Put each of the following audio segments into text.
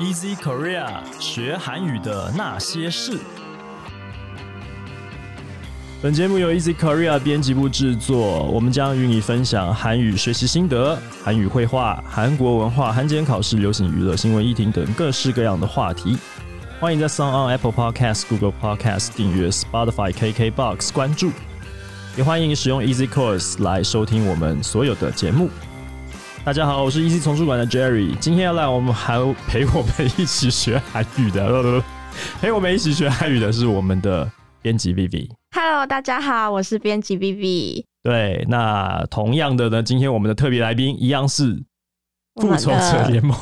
Easy Korea 学韩语的那些事。本节目由 Easy Korea 编辑部制作，我们将与你分享韩语学习心得、韩语绘画、韩国文化、韩检考试、流行娱乐、新闻议题等各式各样的话题。欢迎在 s o n on Apple Podcast、Google Podcast 订阅，Spotify、KKBox 关注，也欢迎使用 Easy Course 来收听我们所有的节目。大家好，我是 Easy 丛书馆的 Jerry，今天要来我们还陪我们一起学韩语的，陪我们一起学韩语的是我们的编辑 Vivi。Hello，大家好，我是编辑 Vivi。对，那同样的呢，今天我们的特别来宾一样是复仇者联盟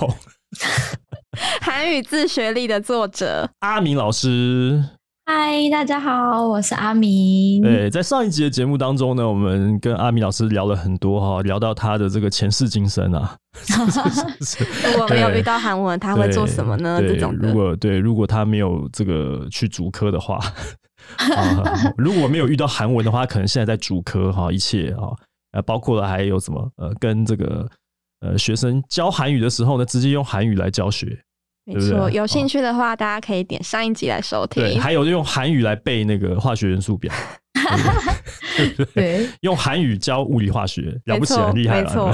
韩语自学力的作者，阿明老师。嗨，大家好，我是阿明。对，在上一集的节目当中呢，我们跟阿明老师聊了很多哈，聊到他的这个前世今生啊，如果没有遇到韩文，他会做什么呢？这种如。果对，如果他没有这个去主科的话，啊，如果没有遇到韩文的话，可能现在在主科哈，一切哈，呃，包括了还有什么呃，跟这个呃学生教韩语的时候呢，直接用韩语来教学，没错，有兴趣的话，大家可以点上一集来收对，听。还有用韩语来背那个化学元素表，对用韩语教物理化学，了不起，很厉害了。没错，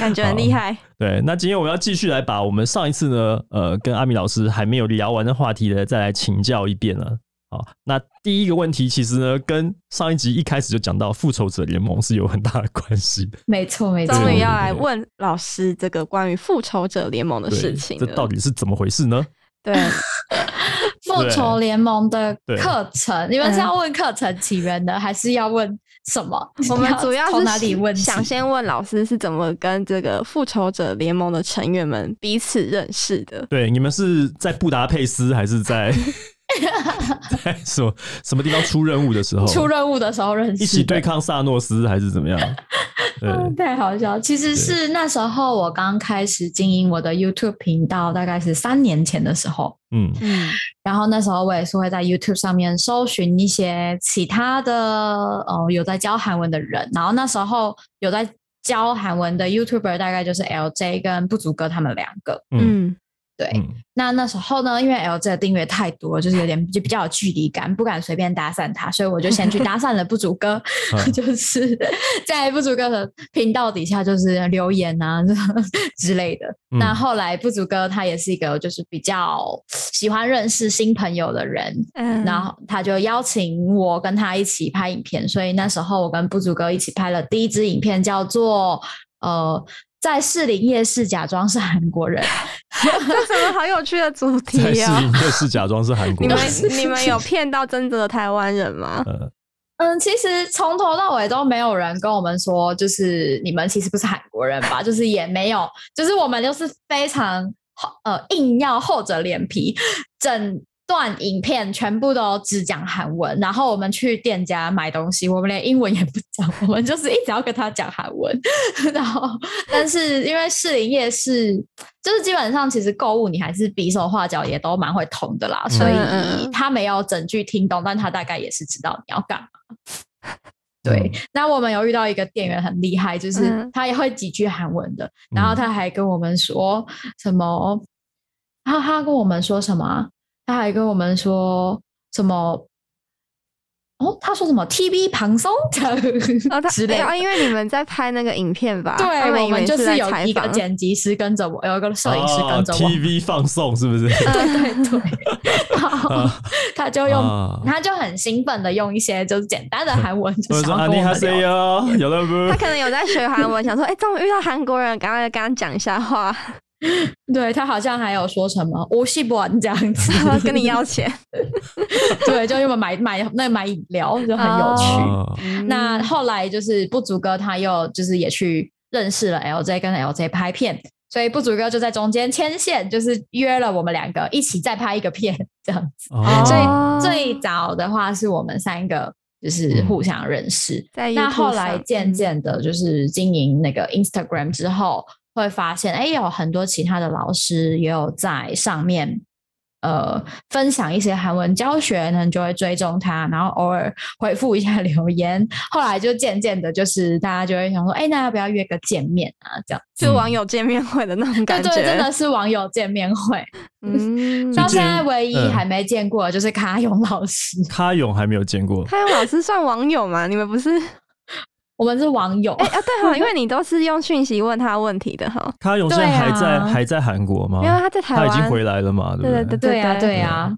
感觉很厉害。对，那今天我们要继续来把我们上一次呢，呃，跟阿米老师还没有聊完的话题呢，再来请教一遍了。好，那第一个问题其实呢，跟上一集一开始就讲到复仇者联盟是有很大的关系的。没错，没错。终于要来问老师这个关于复仇者联盟的事情了。这到底是怎么回事呢？对，复仇联盟的课程，你们是要问课程起源的，还是要问什么？我们主要从是哪里问？想先问老师是怎么跟这个复仇者联盟的成员们彼此认识的。对，你们是在布达佩斯还是在在 什么什么地方出任务的时候？出任务的时候认识，一起对抗萨诺斯还是怎么样？对，嗯太好笑。其实是那时候我刚开始经营我的 YouTube 频道，大概是三年前的时候。嗯嗯，然后那时候我也是会在 YouTube 上面搜寻一些其他的呃有在教韩文的人，然后那时候有在教韩文的 YouTuber 大概就是 LJ 跟不足哥他们两个。嗯嗯，对，嗯那那时候呢，因为 LJ 的订阅太多，就是有点就比较有距离感，不敢随便搭讪他，所以我就先去搭讪了不足哥，嗯 就是在不足哥的频道底下就是留言啊 之类的。嗯那后来不足哥他也是一个就是比较喜欢认识新朋友的人，嗯然后他就邀请我跟他一起拍影片，所以那时候我跟不足哥一起拍了第一支影片，叫做呃。在士林夜市假装是韩国人，这什么好有趣的主 题啊！应夜市假装是韩国人你人们，你们有骗到真正的台湾人吗？呃，嗯，其实从头到尾都没有人跟我们说，就是你们其实不是韩国人吧？就是也没有，就是我们就是非常厚呃硬要厚着脸皮，整段影片全部都只讲韩文，然后我们去店家买东西，我们连英文也不讲，我们就是一直要跟他讲韩文。然后，但是因为士林夜市，就是基本上其实购物你还是比手画脚也都蛮会通的啦，所以他没有整句听懂，但他大概也是知道你要干嘛。对，那我们有遇到一个店员很厉害，就是嗯他也会几句韩文的，然后嗯他还跟我们说什么，他他跟我们说什么啊？他还跟我们说什么？哦，他说什么 TV 旁松哦，他 之类的啊，。因为你们在拍那个影片吧？对，我们就是有一个剪辑师跟着我，有一个摄影师跟着哦我。TV 放送是不是？对 对对，然后啊他就用，啊他就很兴奋的用一些就是简单的韩文，就我说有了不他？可能有在学韩文，想说，哎、终于遇到韩国人，赶快跟他讲一下话，对他好像还有说什么无锡不这样子，跟你要钱，对，就因为买买那买饮料就很有趣。啊那后来就是不足哥他又就是也去认识了 LJ 跟 LJ 拍片，所以不足哥就在中间牵线，就是约了我们两个一起再拍一个片这样子。哦所哦以最早的话是我们三个就是互相认识，在那后来渐渐的，就是经营那个 Instagram 之后，会发现哎，有很多其他的老师也有在上面呃分享一些韩文教学，可能就会追踪他，然后偶尔回复一下 留言。后来就渐渐的，就是大家就会想说，哎，那要不要约个见面啊？这样是网友见面会的那种感觉，对，真的是网友见面会。嗯，到现在唯一还没见过就是卡勇老师，卡勇还没有见过。卡勇老师算网友吗？你们不是？我们是网友。哎啊，对哈，因为你都是用讯息问他问题的哈。卡勇现在还在还在韩国吗？因为他在台湾，他已经回来了嘛？对对对对呀对呀。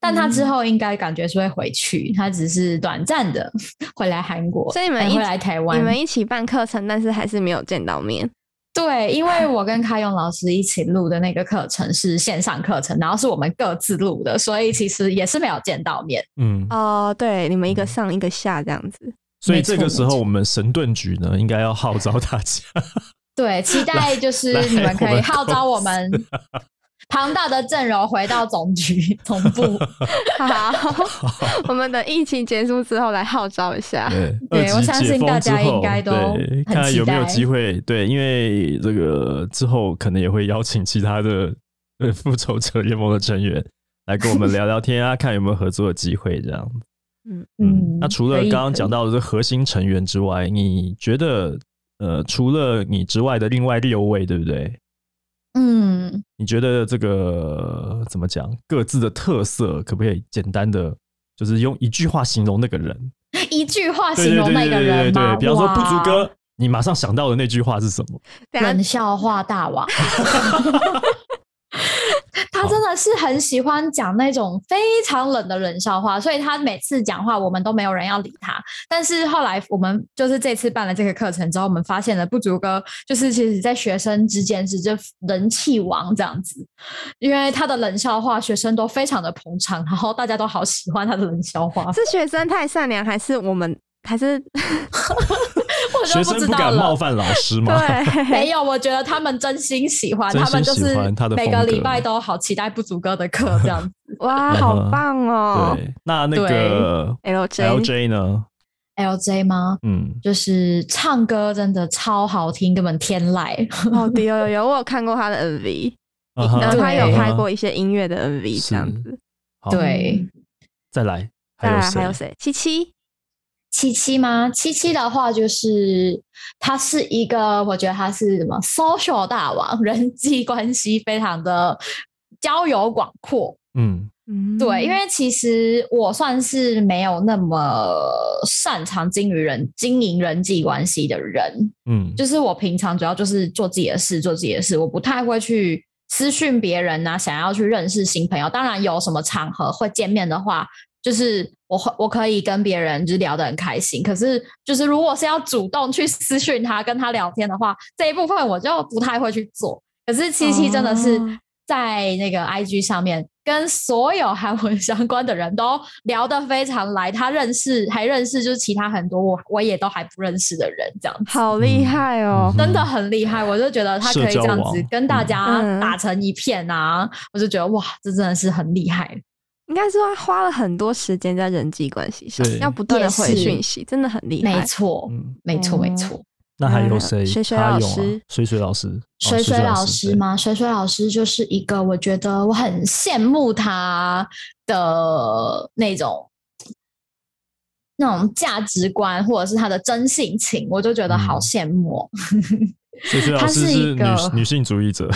但他之后应该感觉是会回去，他只是短暂的回来韩国，所以你们回来台湾，你们一起办课程，但是还是没有见到面。对，因为我跟卡勇老师一起录的那个课程是线上课程，然后是我们各自录的，所以其实也是没有见到面。嗯哦，对，你们一个上一个下这样子。所以这个时候，我们神盾局呢，应该要号召大家。对，期待就是你们可以号召我们。庞大的阵容回到总局 总部，好，我们等疫情结束之后来号召一下。对，我相信大家应该都看有没有机会。对，因为这个之后可能也会邀请其他的呃复仇者联盟的成员来跟我们聊聊天啊，看有没有合作的机会这样。嗯嗯。那除了刚刚讲到的这核心成员之外，你觉得呃，除了你之外的另外六位，对不对？嗯，你觉得这个怎么讲？各自的特色可不可以简单的，就是用一句话形容那个人？一句话形容那个人对？比方说不足哥，你马上想到的那句话是什么？冷笑话大王。他真的是很喜欢讲那种非常冷的冷笑话，所以他每次讲话，我们都没有人要理他。但是后来我们就是这次办了这个课程之后，我们发现了不足哥就是其实在学生之间是这人气王这样子，因为他的冷笑话学生都非常的捧场，然后大家都好喜欢他的冷笑话。是学生太善良，还是我们还是？学生不敢冒犯老师吗？对，没有，我觉得他们真心喜欢，他们就是每个礼拜都好期待不足哥的课这样子。哇，好棒哦！对，那那个 L J L J 呢？L J 吗？嗯，就是唱歌真的超好听，根本天籁。哦，有有有，我有看过他的 M V，然后他有拍过一些音乐的 M V 这样子。对，再来，再来还有谁？七七。七七吗？七七的话，就是他是一个，我觉得他是什么 social 大王，人际关系非常的交友广阔。嗯嗯，对，因为其实我算是没有那么擅长经营人经营人际关系的人。嗯，就是我平常主要就是做自己的事，做自己的事，我不太会去私讯别人呐，想要去认识新朋友。当然，有什么场合会见面的话。就是我我可以跟别人就是聊得很开心，可是就是如果是要主动去私讯他跟他聊天的话，这一部分我就不太会去做。可是七七真的是在那个 IG 上面跟所有韩文 相关的人都聊得非常来，他认识还认识就是其他很多我我也都还不认识的人，这样子好厉害哦，真的很厉害。我就觉得他可以这样子跟大家打成一片啊，我就觉得哇，这真的是很厉害。应该是他花了很多时间在人际关系上，要不断的回讯息，真的很厉害。没错，没错，没错。那还有谁？水水老师，水水老师，水水老师吗？水水老师就是一个，我觉得我很羡慕他的那种那种价值观，或者是他的真性情，我就觉得好羡慕。水水老师是女女性主义者。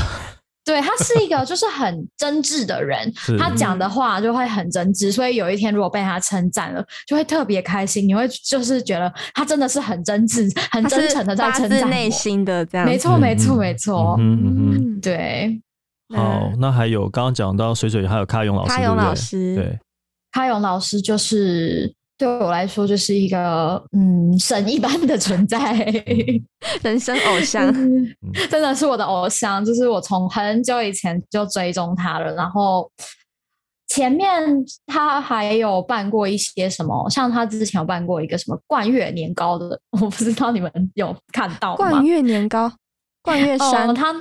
对他是一个就是很真挚的人，他讲的话就会很真挚，所以有一天如果被他称赞了，就会特别开心。你会就是觉得他真的是很真挚、很真诚的在称赞内心的这样。没错，没错，没错。嗯嗯嗯，对。好，那还有刚刚讲到水水，还有卡勇老师，卡勇老师，对，卡勇老师就是。对我来说，就是一个嗯神一般的存在，人生偶像，真的是我的偶像。就是我从很久以前就追踪他了，然后前面他还有办过一些什么，像他之前有办过一个什么冠月年糕的，我不知道你们有看到吗？冠月年糕，冠月山，他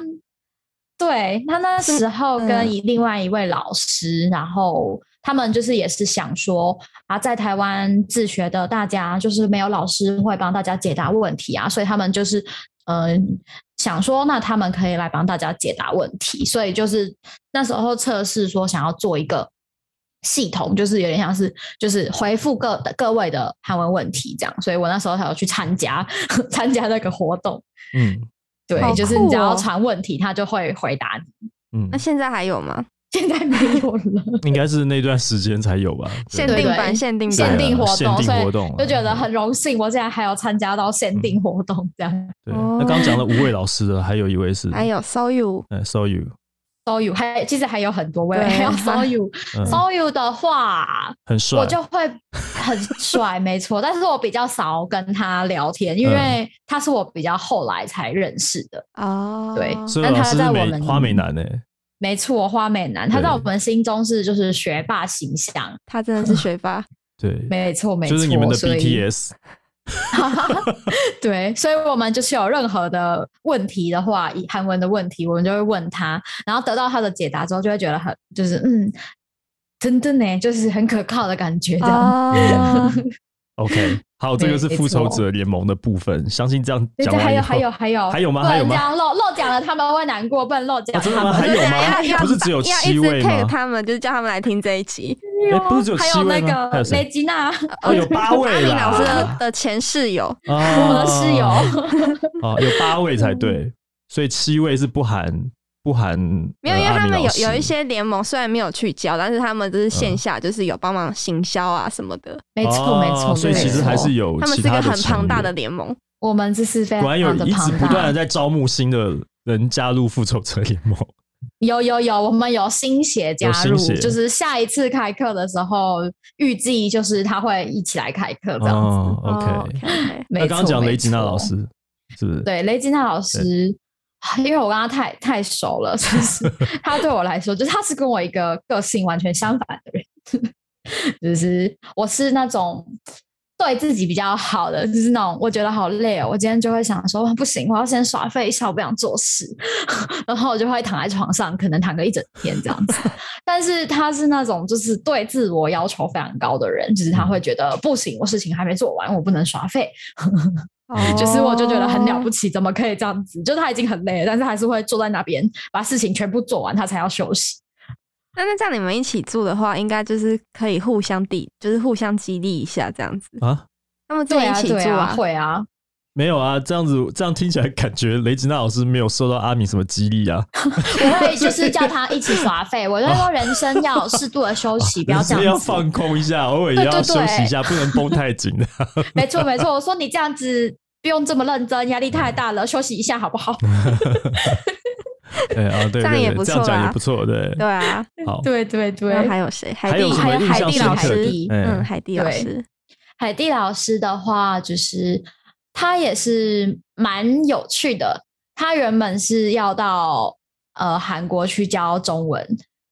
对他那时候跟另外一位老师，然后。他们就是也是想说啊，在台湾自学的大家就是没有老师会帮大家解答问题啊，所以他们就是嗯想说，那他们可以来帮大家解答问题，所以就是那时候测试说想要做一个系统，就是有点像是就是回复各各位的韩文问题这样，所以我那时候才有去参加 参加那个活动。嗯对，好就是你只要传问题，他就会回答你。嗯那，现在还有吗？现在没有了，应该是那段时间才有吧？限定版，限定版。限定活限动，所以定活动就觉得很荣幸，我竟然还有参加到限定活动这样。对。哦那刚刚讲了五位老师的，还有一位是？还有 So You，呃 So You，So you 还其实还有很多位，对。还有 So you 嗯。So you 的话，很帅，我就会很帅，没错。但是我比较少跟他聊天，因为他是我比较后来才认识的。哦，对所以但他老师是美在我们花美男呢。没错，花美男，他在我们心中是就是学霸形象。他真的是学霸，对，没错，没错，就是你们的所以 BTS。对，所以我们就是有任何的问题的话，以韩文的问题，我们就会问他，然后得到他的解答之后，就会觉得很就是嗯，真的呢，就是很可靠的感觉这样。哦，OK，好，这个是复仇者联盟的部分，相信这样对，讲还有还有还有。还有吗？还有吗？样漏漏讲了他们会难过，不能漏讲哦真的吗？他们。还有吗？要要不是只有要一直七位吗他们，就是叫他们来听这一期。哎不是只有还有那七位吗？还有个谁？雷吉娜，哦，有八阿位明老师的，前室友，我我们的室友。哦，有八位才对，所以七位是不含不含没有，呃因为他们有有一些联盟虽然没有去教，但是他们就是嗯线下就是有帮忙行销啊什么的，没错没错，哦所以其实还是有他们是一个很庞大的联盟。我们这是非果然有常的一直。不断的在招募新的人加入复仇者联盟。有有有，我们有新血加入，就是下一次开课的时候，预计就是他会一起来开课这样子。哦哦，OK。OK，没那刚刚讲雷吉娜老师是不是？对，雷吉娜老师，因为我跟他太太熟了，就是 他对我来说，就是他是跟我一个个性完全相反的人，就是我是那种对自己比较好的，就是那种我觉得好累哦，我今天就会想说不行，我要先耍废一下，我不想做事，然后我就会躺在床上，可能躺个一整天这样子。但是他是那种就是对自我要求非常高的人，就是他会觉得不行，我事情还没做完，我不能耍废。就是我就觉得很了不起。怎么可以这样子？就是他已经很累了，但是还是会坐在那边把事情全部做完，他才要休息。那那这样你们一起住的话，应该就是可以互相抵，就是互相激励一下这样子。啊，他们自己一起住对啊，会啊，没有啊，这样子这样听起来感觉雷吉娜老师没有受到阿米什么激励啊，我会就是叫他一起耍废。我就说人生要适度的休息，不要 这样子。要放空一下，偶尔也要休息一下，不能绷太紧。的。没错没错，我说你这样子不用这么认真，压力太大了，休息一下好不好？对啊，对这样也不对对，这样讲也不错，对。对啊，好，对对对。还有谁？海还有还有海蒂老师，哎。嗯，海蒂老对。师，海蒂老师的话，就是他也是蛮有趣的。他原本是要到呃韩国去教中文，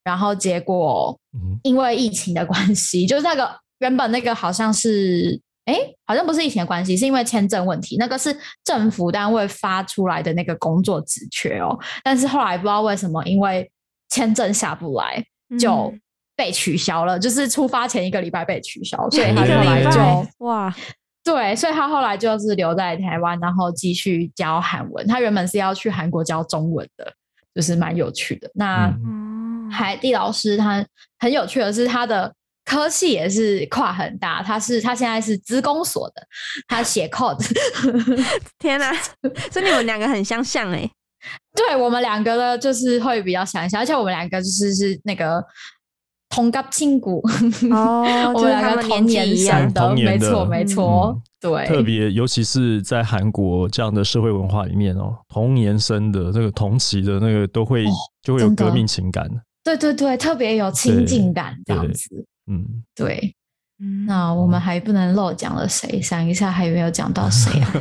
然后结果嗯因为疫情的关系，就是那个原本那个好像是。哎，好像不是疫情的关系，是因为签证问题。那个是政府单位发出来的那个工作职缺哦，但是后来不知道为什么，因为签证下不来，就嗯被取消了。就是出发前一个礼拜被取消，所以他后来就哇，对，所以他后来就是留在台湾，然后继续教韩文。他原本是要去韩国教中文的，就是蛮有趣的。那海蒂老师他很有趣的是，他的科系也是跨很大。他是他现在是资工所的，他写 code。天哪，所以你们两个很相像哎，对我们两个呢，就是会比较想一下，而且我们两个就是是那个同 cấp 亲骨，哦 我们两个同年纪一样。的，没错没错，嗯。对，特别，尤其是在韩国这样的社会文化里面哦，同年生的这个同期的那个都会、哦就会有革命情感。对对对，特别有亲近感这样子。嗯，对，嗯。那我们还不能漏讲了谁？想一下还有没有讲到谁啊？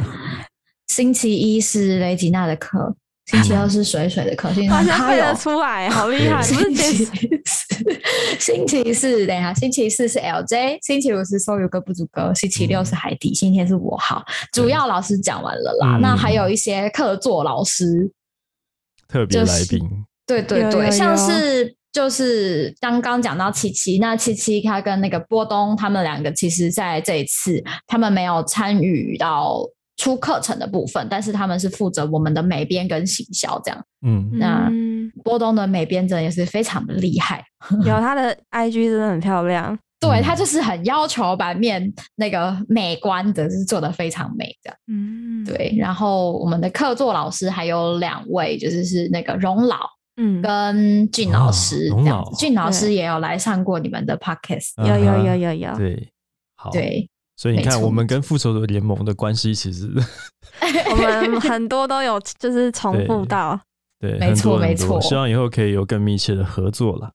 星期一是雷吉娜的课，星期二是水水的课，星期好三背得出来，好厉害！不是星期四，星期四，等一下，星期四是 LJ，星期五是收有歌不足歌，星期六是海底，星期天是我好。主要老师讲完了啦，嗯那还有一些客座老师，特别就是来宾，对对对，有有像是就是刚刚讲到七七，那七七他跟那个波东他们两个，其实在这一次他们没有参与到出课程的部分，但是他们是负责我们的美编跟行销这样。嗯，那嗯。波东的美编真的也是非常的厉害，有他的 IG 真的很漂亮，嗯。对他就是很要求版面那个美观的，是做的非常美的。嗯，，对，然后我们的客座老师还有两位，就是是那个荣老嗯，跟俊老哦师这样。子。俊老师也有来上过你们的 podcast，有有有有有，对，好，，对，所以你看，我们跟复仇者联盟的关系其实 我们很多都有就是重复到，对，没错没错希望以后可以有更密切的合作了。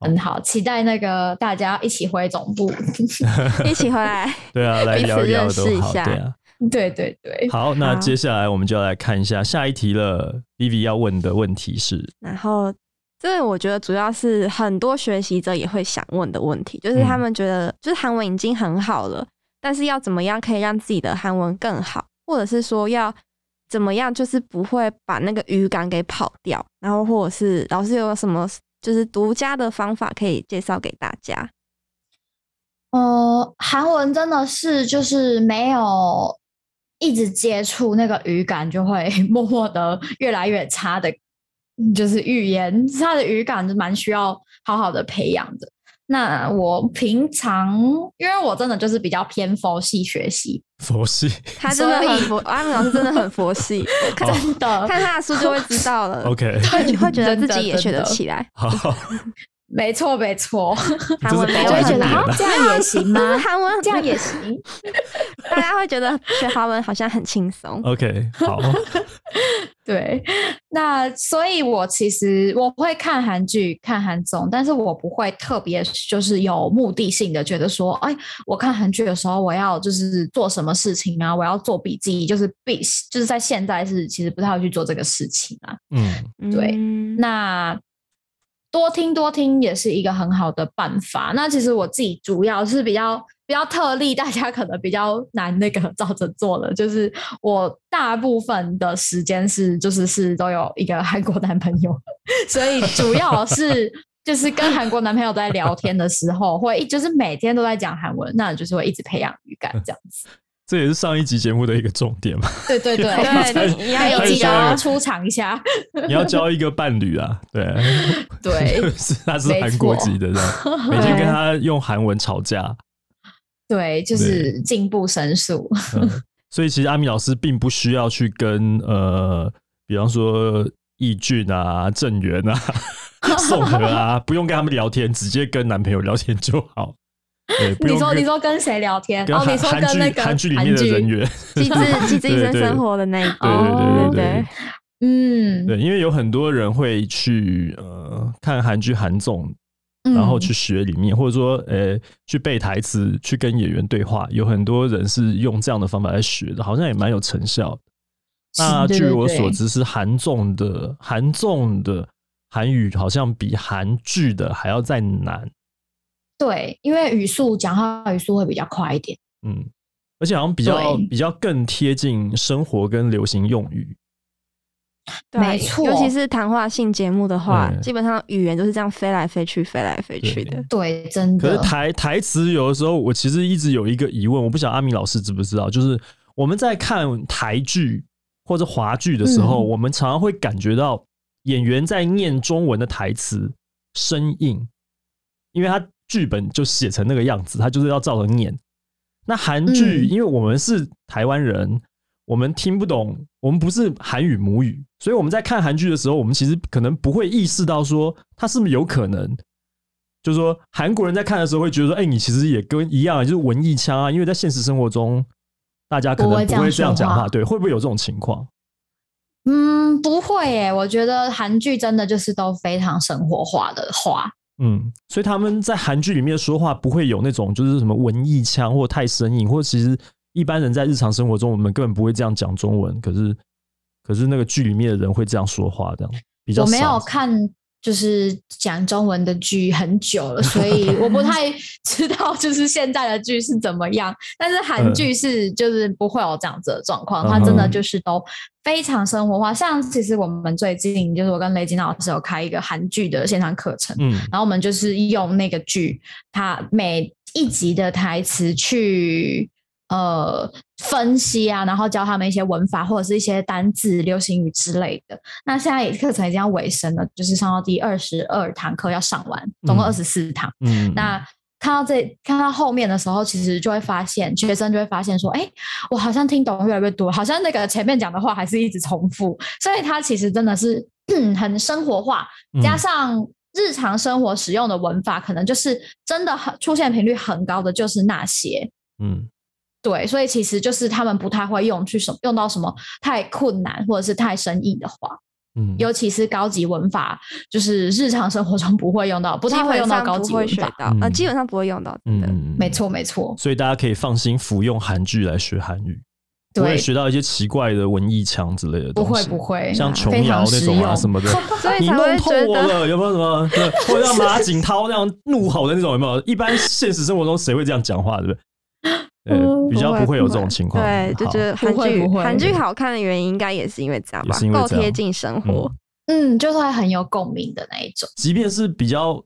很好，期待那个大家一起回总部。一起回来，对啊，来彼此聊一聊认识都好，一下对啊。对对对，好，那接下来我们就要来看一下下一题了。Vivi 要问的问题是，然后。这个我觉得主要是很多学习者也会想问的问题，就是嗯他们觉得就是韩文已经很好了，但是要怎么样可以让自己的韩文更好，或者是说要怎么样就是不会把那个语感给跑掉，然后或者是老师有什么就是独家的方法可以介绍给大家？呃，韩文真的是就是没有一直接触那个语感，就会 默默的越来越差的，就是语言它的语感就蛮需要好好的培养的。那我平常因为我真的就是比较偏佛系学习，佛系？他真的以很佛，阿明老师真的很佛系，看 真的。看他的书就会知道了。OK，会会觉得 自己也学得起来。好，没错没错，韩文没有觉得啊这样也行吗？韩文这样也 行。大家会觉得学韩文好像很轻松。OK，好，对，那所以，我其实我会看韩剧、看韩综，但是我不会特别就是有目的性的觉得说，哎，我看韩剧的时候，我要就是做什么事情啊，我要做笔记，就是必就是在现在是其实不太会去做这个事情啊。嗯，对嗯那多听多听也是一个很好的办法。那其实我自己主要是比较比较特例，大家可能比较难那个照着做了，就是我大部分的时间是就是是都有一个韩国男朋友，所以主要是。就是跟韩国男朋友在聊天的时候，会一就是每天都在讲韩文，那就是会一直培养语感这样子。这也是上一集节目的一个重点嘛。对对对，对你要有集要出场一下。你要交一个伴侣啊，对，对是他是没韩国错籍的，每天跟他用韩文吵架，对，就是进步神速。嗯，所以其实阿米老师并不需要去跟呃，比方说义俊啊、郑源啊、宋和啊，不用跟他们聊天，直接跟男朋友聊天就好。你说你说跟谁聊天？哦，你说跟那个韩剧里面的人员，机智机智医生生活的那一对个，对对对对。嗯，对，因为有很多人会去呃看韩剧、韩综，然后嗯去学里面，或者说呃去背台词、去跟演员对话，有很多人是用这样的方法来学的，好像也蛮有成效的。那据我所知，是韩综的韩综的韩语好像比韩剧的还要再难，对，因为语速讲话语速会比较快一点。嗯，而且好像比较比较更贴近生活跟流行用语。对没错尤其是谈话性节目的话，基本上语言都是这样飞来飞去、飞来飞去的。对，真的可是。台台词有的时候，我其实一直有一个疑问，我不晓得阿明老师知不知道，就是我们在看台剧或者华剧的时候，嗯我们常常会感觉到演员在念中文的台词生硬，因为他剧本就写成那个样子，他就是要照着念。那韩剧，嗯因为我们是台湾人，我们听不懂，我们不是韩语母语，所以我们在看韩剧的时候，我们其实可能不会意识到说，他是不是有可能，就是说韩国人在看的时候会觉得说，哎、你其实也跟一样，就是文艺腔啊，因为在现实生活中，大家可能不会这样讲话，对，会不会有这种情况？嗯，不会诶，我觉得韩剧真的就是都非常生活化的话。嗯，所以他们在韩剧里面说话不会有那种就是什么文艺腔或太生硬，或其实一般人在日常生活中我们根本不会这样讲中文，可是可是那个剧里面的人会这样说话，这样比较我没有少。看就是讲中文的剧很久了，所以我不太 知道就是现在的剧是怎么样。但是韩剧是就是不会有这样子的状况，它真的嗯就是都非常生活化。像其实我们最近就是我跟雷金老师有开一个韩剧的线上课程，嗯然后我们就是用那个剧，它每一集的台词去呃分析啊，然后教他们一些文法或者是一些单字、流行语之类的。那现在也课程已经要尾声了，就是上到第二十二堂课要上完，总共嗯二十四堂。嗯，那看到这看到后面的时候，其实就会发现学生就会发现说，哎，我好像听懂越来越多，好像那个前面讲的话还是一直重复，所以它其实真的是很生活化，加嗯上日常生活使用的文法，可能就是真的很出现频率很高的，就是那些。嗯对，所以其实就是他们不太会用去什用到什么太困难或者是太生硬的话，嗯，尤其是高级文法，就是日常生活中不会用到，不太会用到高级文法。会学到，呃，嗯基本上不会用到，的。嗯嗯，没错，没错，所以大家可以放心服用韩剧来学韩语，不会对，学到一些奇怪的文艺腔之类的不东西，会不会，像琼瑶那种啊什么的。所以你弄才会透我觉得，了，有没有什么？对，或者像马景涛那样怒吼的那种，有没有？一般现实生活中谁会这样讲话，对不对？对，嗯比较不会有这种情况。对，就好觉得韩剧韩剧好看的原因，应该也是因为这样吧够贴近生活。嗯，就是会很有共鸣的那一种。即便是比较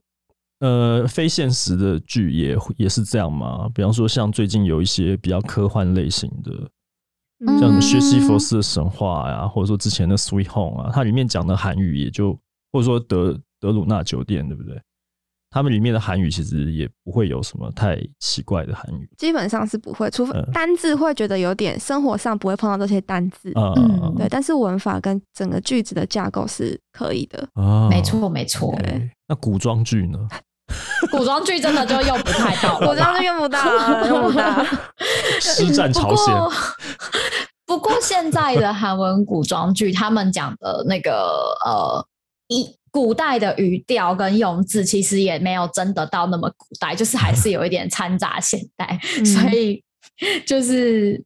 呃非现实的剧，也也是这样嘛。比方说，像最近有一些比较科幻类型的，嗯像什么薛西佛斯的神话呀、或者说之前的《Sweet Home》啊，它里面讲的韩语也就，或者说德德鲁纳酒店，对不对？他们里面的韩语其实也不会有什么太奇怪的韩语基本上是不会，除非嗯单字会觉得有点生活上不会碰到这些单字，啊，嗯对，但是文法跟整个句子的架构是可以的。啊没。错，没错。对那古装剧呢？古装剧真的就用不太到古装剧用不到了，用不到。师战朝鲜不过，不过现在的韩文古装剧，他们讲的那个呃，一古代的语调跟用字，其实也没有真的到那么古代，就是还是有一点掺杂现代，嗯所以就是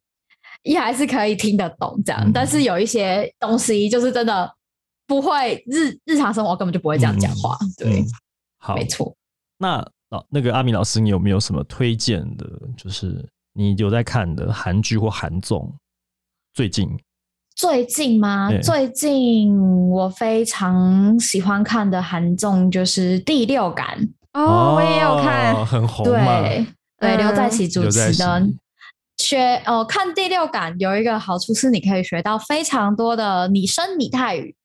也还是可以听得懂这样。嗯但是有一些东西，就是真的不会日日常生活根本就不会这样讲话。对嗯，好，没错。那老那个阿米老师，你有没有什么推荐的？就是你有在看的韩剧或韩综？最近最近吗对？最近我非常喜欢看的韩综就是《第六感》，哦，我也有看哦，很红。对对，嗯刘在熙主持的。学哦，看《第六感》有一个好处是，你可以学到非常多的拟声拟态语，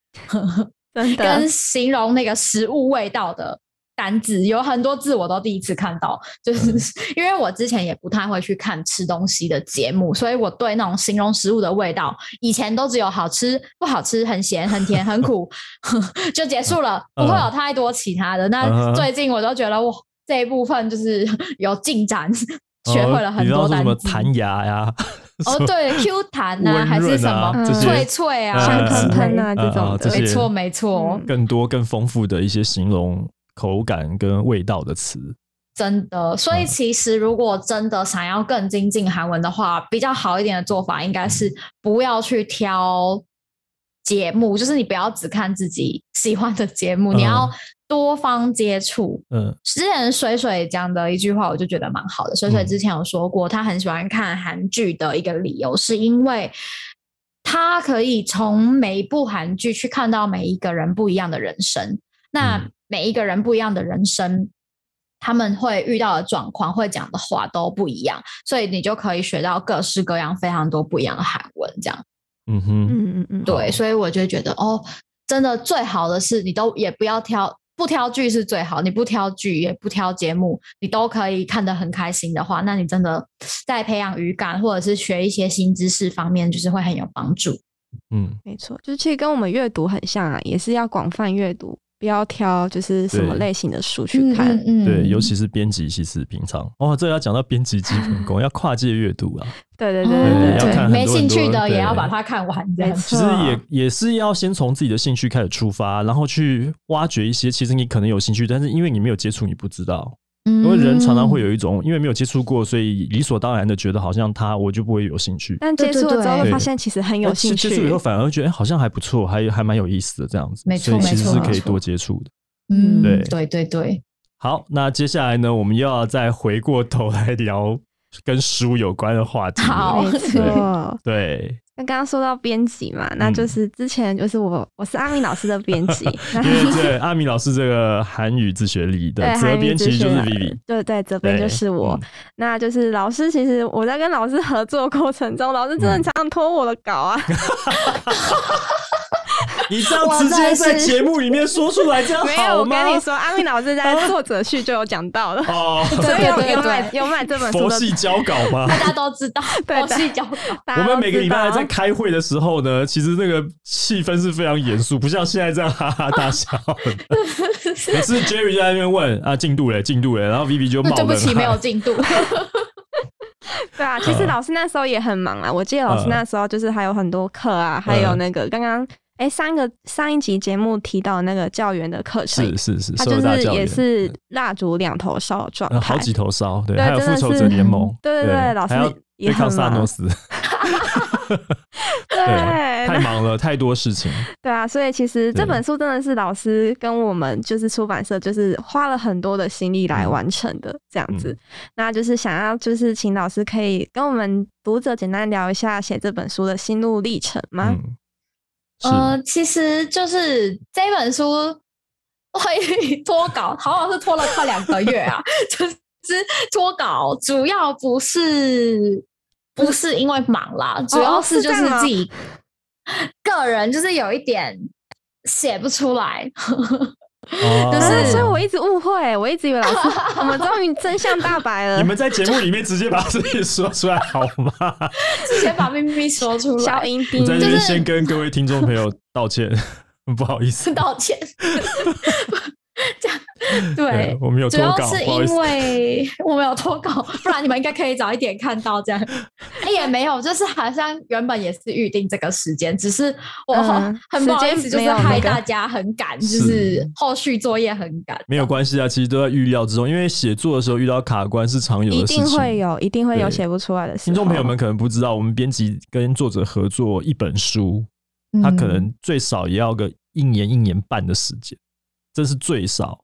真的 跟形容那个食物味道的单字，有很多字我都第一次看到，就是 因为我之前也不太会去看吃东西的节目，所以我对那种形容食物的味道，以前都只有好吃、不好吃、很咸、很甜、很苦 就结束了，不会有太多其他的。嗯那最近我都觉得哇，这一部分就是有进展，学会了很哦比方说什么多单词。弹牙呀，哦，对，Q 弹啊，温还是什么脆脆啊，香呃喷喷啊呃这种。没错没错。嗯更多更丰富的一些形容口感跟味道的词。真的，所以嗯其实如果真的想要更精进韩文的话，比较好一点的做法应该是不要去挑节目，就是你不要只看自己喜欢的节目，你要嗯多方接触。嗯之前水水讲的一句话，我就觉得蛮好的。水水嗯之前有说过，他很喜欢看韩剧的一个理由，是因为他可以从每一部韩剧去看到每一个人不一样的人生。那嗯每一个人不一样的人生，他们会遇到的状况、会讲的话都不一样，所以你就可以学到各式各样、非常多不一样的韩文。这样嗯哼，嗯嗯嗯，对，所以我就觉得哦，真的最好的是你都也不要挑。不挑剧是最好，你不挑剧也不挑节目，你都可以看得很开心的话，那你真的在培养语感或者是学一些新知识方面，就是会很有帮助。嗯没错，就是其实跟我们阅读很像啊，也是要广泛阅读，不要挑就是什么类型的书去看。嗯对，尤其是编辑，其实平常。哦，这要讲到编辑基本功，要跨界阅读啊。对对哦对对对。要看没兴趣的也要把它看完，这样。没其实也也是要先从自己的兴趣开始出发，然后去挖掘一些其实你可能有兴趣，但是因为你没有接触，你不知道。因为人常常会有一种因为没有接触过，所以理所当然的觉得好像他我就不会有兴趣。但接触了之后，发现其实很有但兴趣。接触以后反而会觉得、哎好像还不错，还还蛮有意思的这样子。没错所以其实是可以多接触的。嗯，对对对对，好，那接下来呢，我们又要再回过头来聊跟书有关的话题。好没错。对，那刚刚说到编辑嘛，那就是之前就是我我是阿明老师的编辑，因为这阿米老师这个韩语自学里的对，责编其实就是韩语自学 Vivi。对对，责编就是我。嗯那就是老师，其实我在跟老师合作过程中，老师真的嗯常常拖我的稿啊。你这样直接在节目里面说出来，这样没有，我？跟你说，阿明老师在作者序就有讲到了，哦，所以有对对有买有买这本书的，佛系交稿吗？大家都知道，对我是交稿。我们每个礼拜在开会的时候呢，其实那个气氛是非常严肃，不像现在这样哈哈大笑的。每次 Jerry 在那边问啊进度嘞，进度嘞，然后 Vivi 就冒冷对不起，没有汗。进度。对啊，其实嗯老师那时候也很忙啊。我记得老师嗯那时候就是还有很多课啊，还有那个刚刚哎上一个上一集节目提到那个教员的课程是，是是，他就是也是蜡烛两头烧的状态呃好，几头烧，对，对还有复仇者联盟，对对对老师也对抗很萨诺斯，对太忙了，太多事情。对啊，所以其实这本书真的是老师跟我们就是出版社就是花了很多的心力来嗯完成的这样子。嗯那就是想要就是请老师可以跟我们读者简单聊一下写这本书的心路历程吗？呃，其实就是这本书会 脱稿，好好是拖了快两个月啊。就是脱稿，主要不是不是因为忙啦，主要是就是自己个人就是有一点写不出来。哦就是啊所以我一直误会，我一直以为老师，我们终于真相大白了你。们在节目里面直接把自己说出来好吗？直接把秘密说出小来，小银丁在这边就是先跟各位听众朋友道歉，不好意思。道歉。这样对，我们有主脱稿，要是因。为 我们有脱稿，不然你们应该可以早一点看到这样。哎，也没有，就是好像原本也是预定这个时间，只是我嗯很不好意思，就是害大家很赶，就是是后续作业很赶。没有关系啊，其实都在预料之中，因为写作的时候遇到卡关是常有的事情。一定会有，一定会有写不出来的。听众朋友们可能不知道，我们编辑跟作者合作一本书，嗯他可能最少也要个一年一年半的时间，这是最少，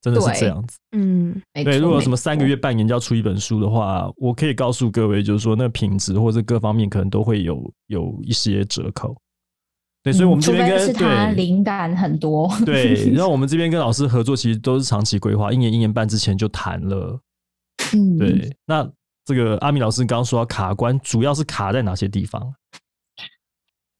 真的是对这样子。嗯，对，如果什么三个，月、半年就要出一本书的话，我可以告诉各位，就是说那品质或者各方面可能都会有有一些折扣。对，所以我们这边跟是他对灵感很多，对，然后我们这边跟老师合作，其实都是长期规划，一年一年半之前就谈了。嗯，对，那这个阿米老师刚刚说到卡关，主要是卡在哪些地方？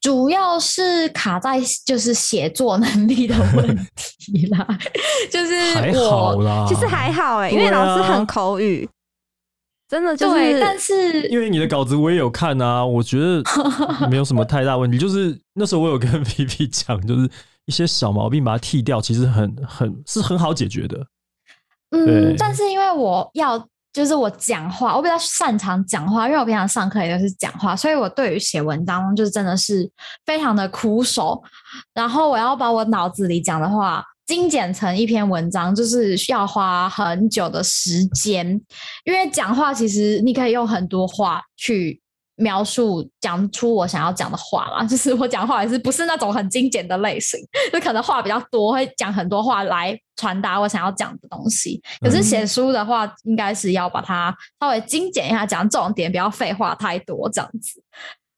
主要是卡在就是写作能力的问题啦，就是还好我啦，其实还好哎、因为老师很口语，真的就是。对，但是因为你的稿子我也有看啊，我觉得 没有什么太大问题。就是那时候我有跟皮皮讲，就是一些小毛病把它剃掉，其实很很是很好解决的。嗯，但是因为我要就是我讲话，我比较擅长讲话，因为我平常上课也都是讲话，所以我对于写文章就是真的是非常的苦手。然后我要把我脑子里讲的话精简成一篇文章，就是需要花很久的时间。因为讲话其实你可以用很多话去。描述讲出我想要讲的话啦，就是我讲话也是不是那种很精简的类型，就可能话比较多，会讲很多话来传达我想要讲的东西。可是写书的话，应该是要把它稍微精简一下，讲重点，不要废话太多这样子。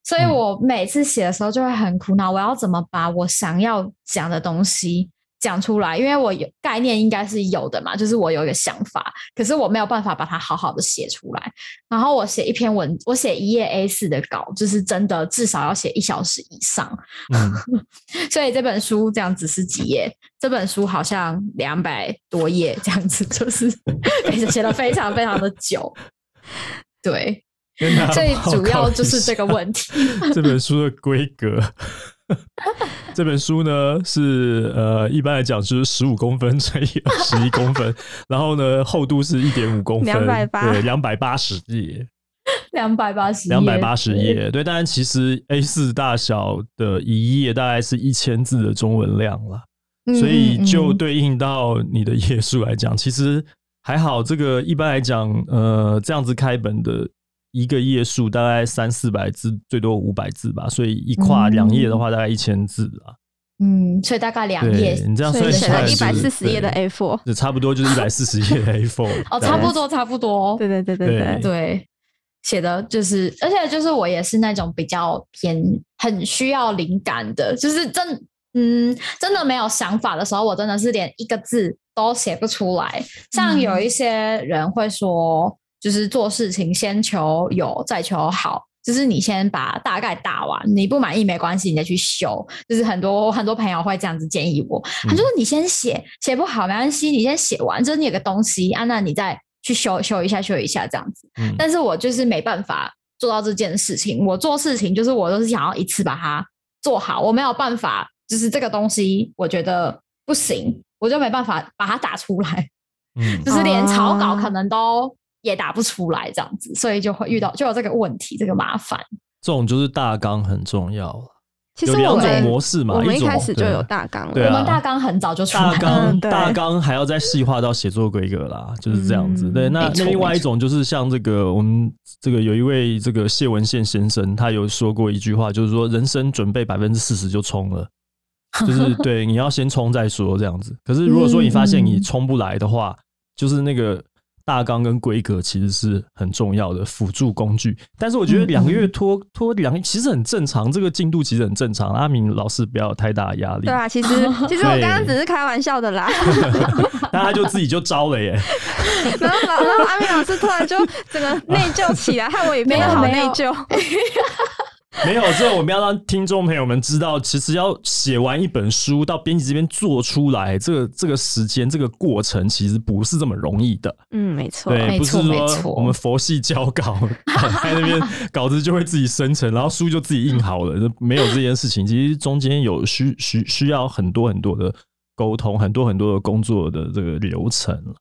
所以嗯我每次写的时候就会很苦恼，我要怎么把我想要讲的东西讲出来？因为我有概念应该是有的嘛，就是我有一个想法，可是我没有办法把它好好的写出来。然后我写一篇文，我写一页 A 四的稿，就是真的至少要写一小时以上。嗯，所以这本书这样子是几页？这本书好像两百多页，这样子就是写了非常非常的久。对，跟大家所以报主要就是这个下问题。这本书的规格。这本书呢是呃，一般来讲就是十五公分乘以二十一公分，然后呢厚度是一点五公分，两百八对，两百八十页，两百八十，两百八十页，对，当然其实 A 四大小的一页大概是一千字的中文量了，嗯，所以就对应到你的页数来讲，其实还好。这个一般来讲，呃，这样子开本的一个页数大概三四百字，最多五百字吧，所以一跨嗯两页的话，大概一千字啊。嗯，所以大概两对页，你这样所以写了算起来一百四十页的对 A4。就差不多就是一百四十页的 A4。哦，差不多差不多，对对对对对对，对，写的就是，而且就是我也是那种比较偏很需要灵感的，就是真嗯真的没有想法的时候，我真的是连一个字都写不出来。像有一些人会说，就是做事情先求有，再求好。就是你先把大概打完，你不满意没关系，你再去修。就是很多很多朋友会这样子建议我，他就说你先写，写不好没关系，你先写完，就是你有个东西啊，那你再去修修一下，修一下这样子。嗯但是我就是没办法做到这件事情。我做事情就是我都是想要一次把它做好，我没有办法，就是这个东西我觉得不行，我就没办法把它打出来，嗯 就是连草稿哦可能都也打不出来这样子，所以就会遇到就有这个问题，这个麻烦。这种就是大纲很重要了。其实有两种模式嘛，我们一开始就有大纲了，对啊我们大纲很早就出来了，大纲大纲还要再细化到写作规格啦，就是这样子。嗯对，那那另外一种就是像这个我们这个有一位这个谢文宪先生，他有说过一句话，就是说人生准备百分之四十就冲了。就是对，你要先冲再说这样子。可是如果说你发现你嗯冲不来的话，就是那个大纲跟规格其实是很重要的辅助工具。但是我觉得两个月拖拖两，其实很正常，这个进度其实很正常。阿明老师不要有太大的压力对，啊，其实其实我刚刚只是开玩笑的啦，那他就自己就招了耶。然后老然后阿明老师突然就整个内疚起来，害我也变得好内没有 没有疚。没有，这我们要让听众朋友们知道，其实要写完一本书到编辑这边做出来，这个这个时间这个过程其实不是这么容易的。嗯，没错，对，不是说我们佛系交稿，在那边稿子就会自己生成，然后书就自己印好了，没有这件事情。其实中间有需需需要很多很多的沟通，很多很多的工作的这个流程啦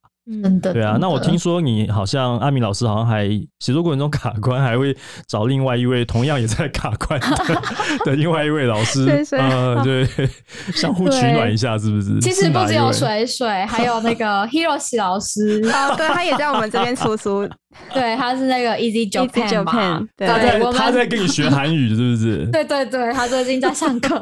真的。对啊，那我听说你好像阿明老师好像还写作过程中卡关，还会找另外一位同样也在卡关的 的另外一位老师，呃，对，相互取暖一下，是不是？其实不只有水水，还有那个 Hiroshi 老师，哦，对，他也在我们这边出书，对，他是那个 Easy Easy Japan 嘛 Japan，，对他在他在跟你学韩语，是不是？对对对，他最近在上课。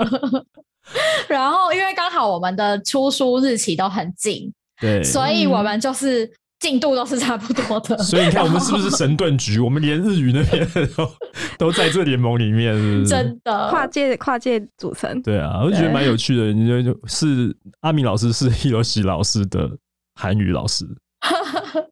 然后因为刚好我们的出书日期都很近，对，所以我们就是进度都是差不多的。所以你看，我们是不是神盾局？我们连日语那边都都在这联盟里面，是是？真的跨界跨界组成。对啊，我就觉得蛮有趣的。你就就是阿明老师是 Hiroshi 老师的韩语老师，对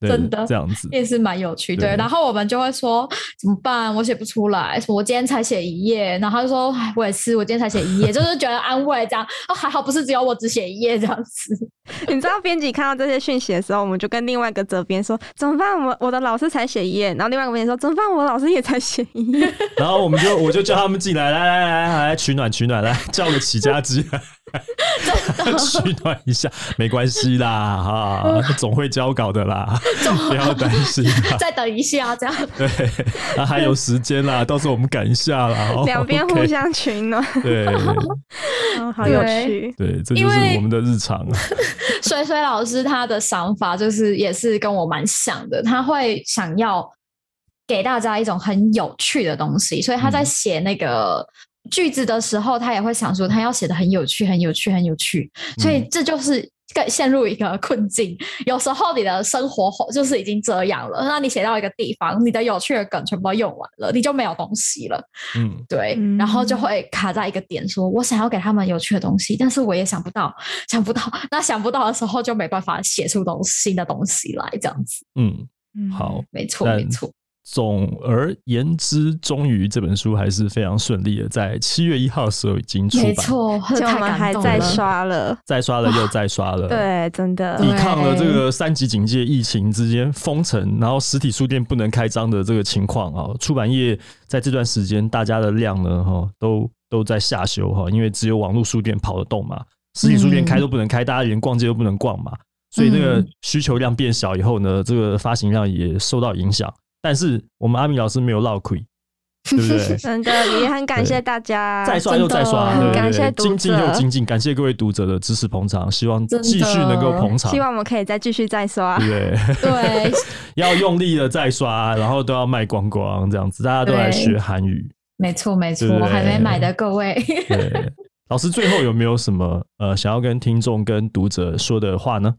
真的这样子。也是蛮有趣。对，对然后我们就会说怎么办？我写不出来，说我今天才写一页。然后他就说，哎，我也是，我今天才写一页，就是觉得安慰这样。哦，还好不是只有我只写一页这样子。你知道编辑看到这些讯息的时候，我们就跟另外一个责编说怎么办？我我的老师才写一页，然后另外一个编辑说怎么办？我的老师也才写一页。然后我们就我就叫他们进来，来来来来来取暖取暖，来叫个起家鸡来取暖一下，没关系啦，哈，总会交稿的啦，不要担心啦。再等一下，这样对，啊还有时间啦，到时候我们赶一下啦。哦两边互相取暖，对 哦，好有趣。对，这就是我们的日常。水水老师他的想法就是也是跟我蛮像的，他会想要给大家一种很有趣的东西，所以他在嗯写那个句子的时候，他也会想说他要写的很有趣、很有趣、很有趣，所以嗯这就是。更陷入一个困境，有时候你的生活就是已经这样了，那你写到一个地方，你的有趣的梗全部都用完了，你就没有东西了。嗯，对，嗯。然后就会卡在一个点说我想要给他们有趣的东西，但是我也想不到，想不到，那想不到的时候就没办法写出东新的东西来，这样子，嗯，嗯。好。没错，没错，总而言之，终于这本书还是非常顺利的，在七月一号的时候已经出版，没错，而且我们还在刷了，再刷了又再刷了，。对，真的。抵抗了这个三级警戒、疫情之间封城，然后实体书店不能开张的这个情况啊，出版业在这段时间大家的量呢，哈，都都在下修哈，因为只有网络书店跑得动嘛，实体书店开都不能开，大家连逛街都不能逛嘛，所以那个嗯。需求量变小以后呢，这个发行量也受到影响。但是我们阿米老师没有落亏，对不对？真的也很感谢大家，再刷又再刷，感谢读精进又精进，感谢各位读者的支持捧场，希望继续能够捧场，希望我们可以再继续再刷对。不对？要用力的再刷，然后都要卖光光，这样子，大家都来对学韩语。没错，没错对不，对还没买的各位，对，老师最后有没有什么呃想要跟听众、跟读者说的话呢？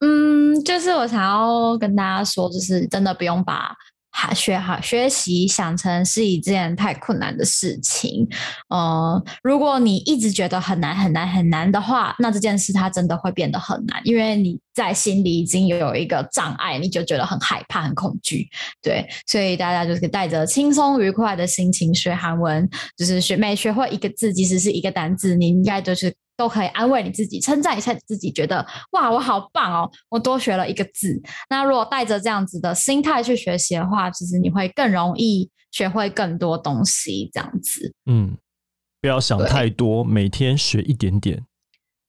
嗯，就是我想要跟大家说，就是真的不用把还学好学习想成是一件太困难的事情。呃，如果你一直觉得很难很难很难的话，那这件事它真的会变得很难，因为你在心里已经有一个障碍，你就觉得很害怕、很恐惧。对，所以大家就是带着轻松愉快的心情学韩文，就是学每学会一个字，即使是一个单字，你应该就是。都可以安慰你自己，称赞一下你自己，觉得哇，我好棒哦，我多学了一个字。那如果带着这样子的心态去学习的话，其实你会更容易学会更多东西。这样子，嗯，不要想太多，每天学一点点。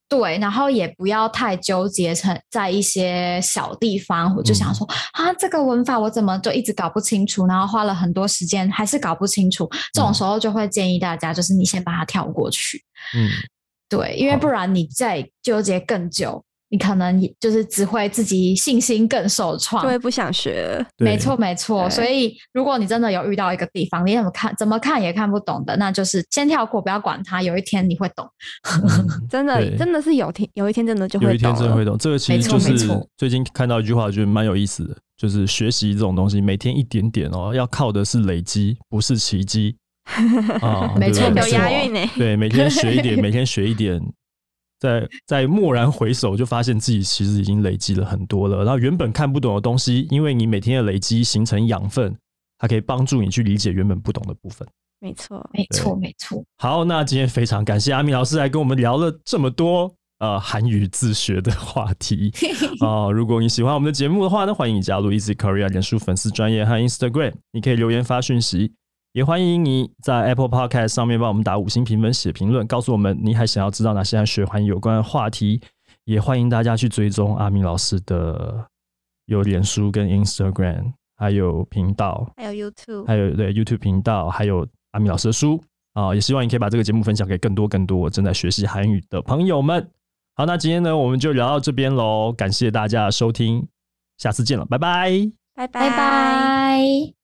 对，然后也不要太纠结成在一些小地方，我就想说啊，这个文法我怎么就一直搞不清楚，然后花了很多时间还是搞不清楚。这种时候就会建议大家，就是你先把它跳过去。嗯。对，因为不然你再纠结更久，你可能就是只会自己信心更受创，就会不想学。没错，没错。所以如果你真的有遇到一个地方，你怎么看怎么看也看不懂的，那就是先跳过，不要管它。有一天你会懂，真的，真的是有天有一天真的就会有一天真的会懂。这个其实就是最近看到一句话，我觉得蛮有意思的，就是学习这种东西，每天一点点哦，要靠的是累积，不是奇迹。啊，没错，有押韵呢。对，每天学一点，每天学一点，在在蓦然回首，就发现自己其实已经累积了很多了。然后原本看不懂的东西，因为你每天的累积形成养分，它可以帮助你去理解原本不懂的部分。没错，没错，没错。好，那今天非常感谢阿米老师来跟我们聊了这么多呃韩语自学的话题 啊。如果你喜欢我们的节目的话呢，欢迎你加入 Easy Korea 脸书粉丝专业和 Instagram，你可以留言发讯息。也欢迎你在 Apple Podcast 上面帮我们打五星评分、写评论，告诉我们你还想要知道哪些和学环有关的话题。也欢迎大家去追踪阿明老师的有脸书跟 Instagram，还有频道，还有 YouTube，还有对 YouTube 频道，还有阿明老师的书啊。也希望你可以把这个节目分享给更多更多正在学习韩语的朋友们。好，那今天呢，我们就聊到这边喽，感谢大家的收听，下次见了，拜拜，拜拜拜。